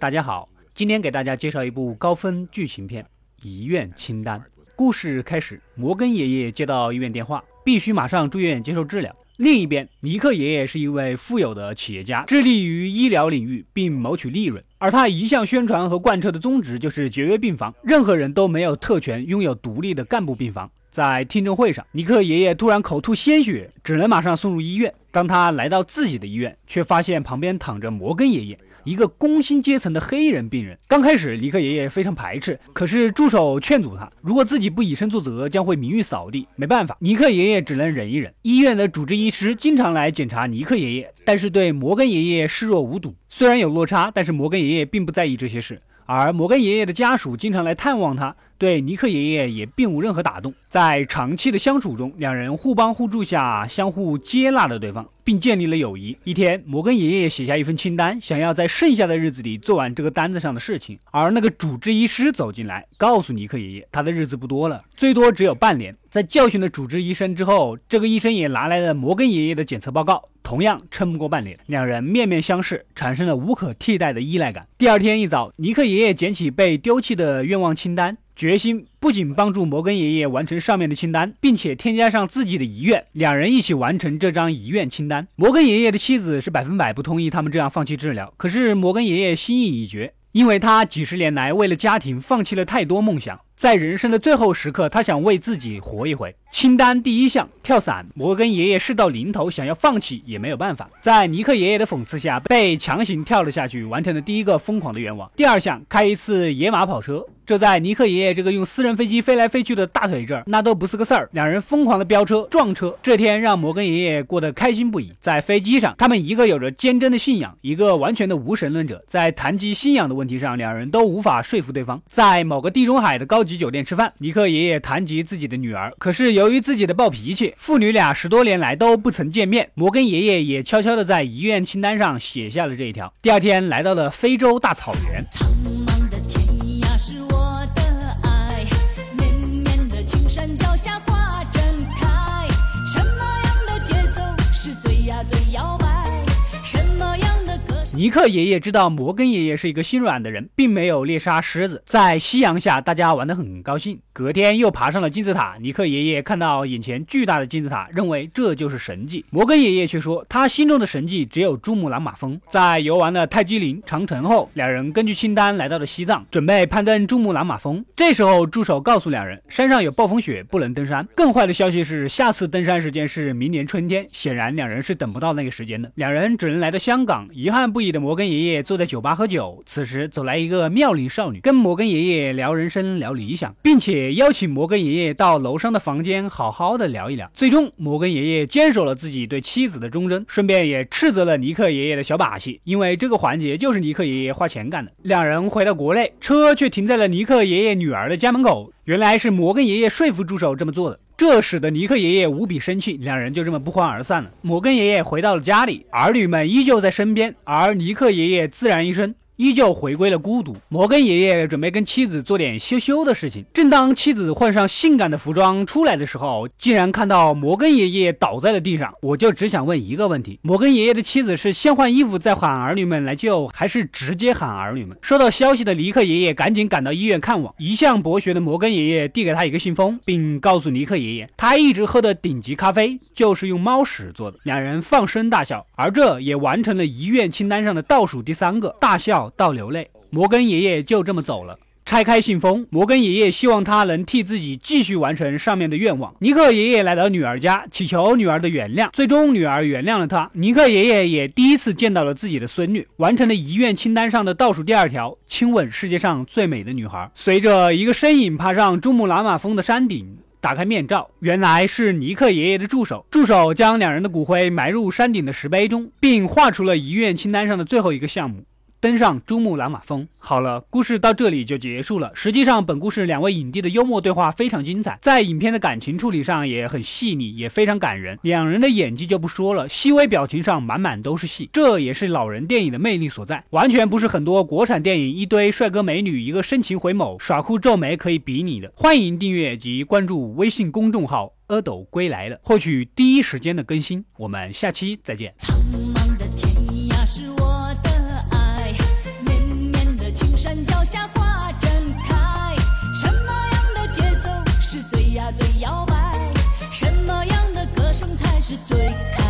大家好，今天给大家介绍一部高分剧情片《遗愿清单》。故事开始，摩根爷爷接到医院电话，必须马上住院接受治疗。另一边，尼克爷爷是一位富有的企业家，致力于医疗领域并谋取利润。而他一向宣传和贯彻的宗旨就是节约病房，任何人都没有特权拥有独立的干部病房。在听证会上，尼克爷爷突然口吐鲜血，只能马上送入医院。当他来到自己的医院，却发现旁边躺着摩根爷爷。一个工薪阶层的黑人病人，刚开始尼克爷爷非常排斥，可是助手劝阻他，如果自己不以身作则，将会名誉扫地。没办法，尼克爷爷只能忍一忍。医院的主治医师经常来检查尼克爷爷，但是对摩根爷爷视若无睹。虽然有落差，但是摩根爷爷并不在意这些事。而摩根爷爷的家属经常来探望他，对尼克爷爷也并无任何打动。在长期的相处中，两人互帮互助下，相互接纳了对方，并建立了友谊。一天，摩根爷爷写下一份清单，想要在剩下的日子里做完这个单子上的事情。而那个主治医师走进来，告诉尼克爷爷，他的日子不多了，最多只有半年。在教训了主治医生之后，这个医生也拿来了摩根爷爷的检测报告，同样撑不过半年。两人面面相视，产生了无可替代的依赖感。第二天一早，尼克爷爷捡起被丢弃的愿望清单，决心不仅帮助摩根爷爷完成上面的清单，并且添加上自己的遗愿，两人一起完成这张遗愿清单。摩根爷爷的妻子是百分百不同意他们这样放弃治疗，可是摩根爷爷心意已决，因为他几十年来为了家庭放弃了太多梦想。在人生的最后时刻，他想为自己活一回。清单第一项跳伞，摩根爷爷事到临头，想要放弃也没有办法。在尼克爷爷的讽刺下，被强行跳了下去，完成了第一个疯狂的愿望。第二项，开一次野马跑车，这在尼克爷爷这个用私人飞机飞来飞去的大腿这儿，那都不是个事儿。两人疯狂的飙车撞车，这天让摩根爷爷过得开心不已。在飞机上，他们一个有着坚贞的信仰，一个完全的无神论者，在谈及信仰的问题上，两人都无法说服对方。在某个地中海的高级。酒店吃饭，尼克爷爷谈及自己的女儿，可是由于自己的暴脾气，父女俩十多年来都不曾见面。摩根爷爷也悄悄地在遗愿清单上写下了这一条。第二天来到了非洲大草原。尼克爷爷知道摩根爷爷是一个心软的人，并没有猎杀狮子。在夕阳下，大家玩得很高兴。隔天又爬上了金字塔。尼克爷爷看到眼前巨大的金字塔，认为这就是神迹。摩根爷爷却说，他心中的神迹只有珠穆朗玛峰。在游玩了泰姬陵、长城后，两人根据清单来到了西藏，准备攀登珠穆朗玛峰。这时候，助手告诉两人，山上有暴风雪，不能登山。更坏的消息是，下次登山时间是明年春天。显然，两人是等不到那个时间的。两人只能来到香港，遗憾不已。的摩根爷爷坐在酒吧喝酒，此时走来一个妙龄少女，跟摩根爷爷聊人生、聊理想，并且邀请摩根爷爷到楼上的房间好好的聊一聊。最终，摩根爷爷坚守了自己对妻子的忠贞，顺便也斥责了尼克爷爷的小把戏，因为这个环节就是尼克爷爷花钱干的。两人回到国内，车却停在了尼克爷爷女儿的家门口，原来是摩根爷爷说服助手这么做的。这使得尼克爷爷无比生气，两人就这么不欢而散了。摩根爷爷回到了家里，儿女们依旧在身边，而尼克爷爷自然一生。依旧回归了孤独。摩根爷爷准备跟妻子做点羞羞的事情。正当妻子换上性感的服装出来的时候，竟然看到摩根爷爷倒在了地上。我就只想问一个问题：摩根爷爷的妻子是先换衣服再喊儿女们来救，还是直接喊儿女们？收到消息的尼克爷爷赶紧赶到医院看望。一向博学的摩根爷爷递给他一个信封，并告诉尼克爷爷，他一直喝的顶级咖啡就是用猫屎做的。两人放声大笑，而这也完成了遗愿清单上的倒数第三个大笑。到流泪，摩根爷爷就这么走了。拆开信封，摩根爷爷希望他能替自己继续完成上面的愿望。尼克爷爷来到女儿家，祈求女儿的原谅。最终，女儿原谅了他。尼克爷爷也第一次见到了自己的孙女，完成了遗愿清单上的倒数第二条：亲吻世界上最美的女孩。随着一个身影爬上珠穆朗玛峰的山顶，打开面罩，原来是尼克爷爷的助手。助手将两人的骨灰埋入山顶的石碑中，并画出了遗愿清单上的最后一个项目。登上珠穆朗玛峰。好了，故事到这里就结束了。实际上，本故事两位影帝的幽默对话非常精彩，在影片的感情处理上也很细腻，也非常感人。两人的演技就不说了，细微表情上满满都是戏，这也是老人电影的魅力所在，完全不是很多国产电影一堆帅哥美女一个深情回眸耍酷皱眉可以比拟的。欢迎订阅及关注微信公众号“阿斗归来了”，获取第一时间的更新。我们下期再见。下花正开什么样的节奏是最呀最摇摆？什么样的歌声才是最开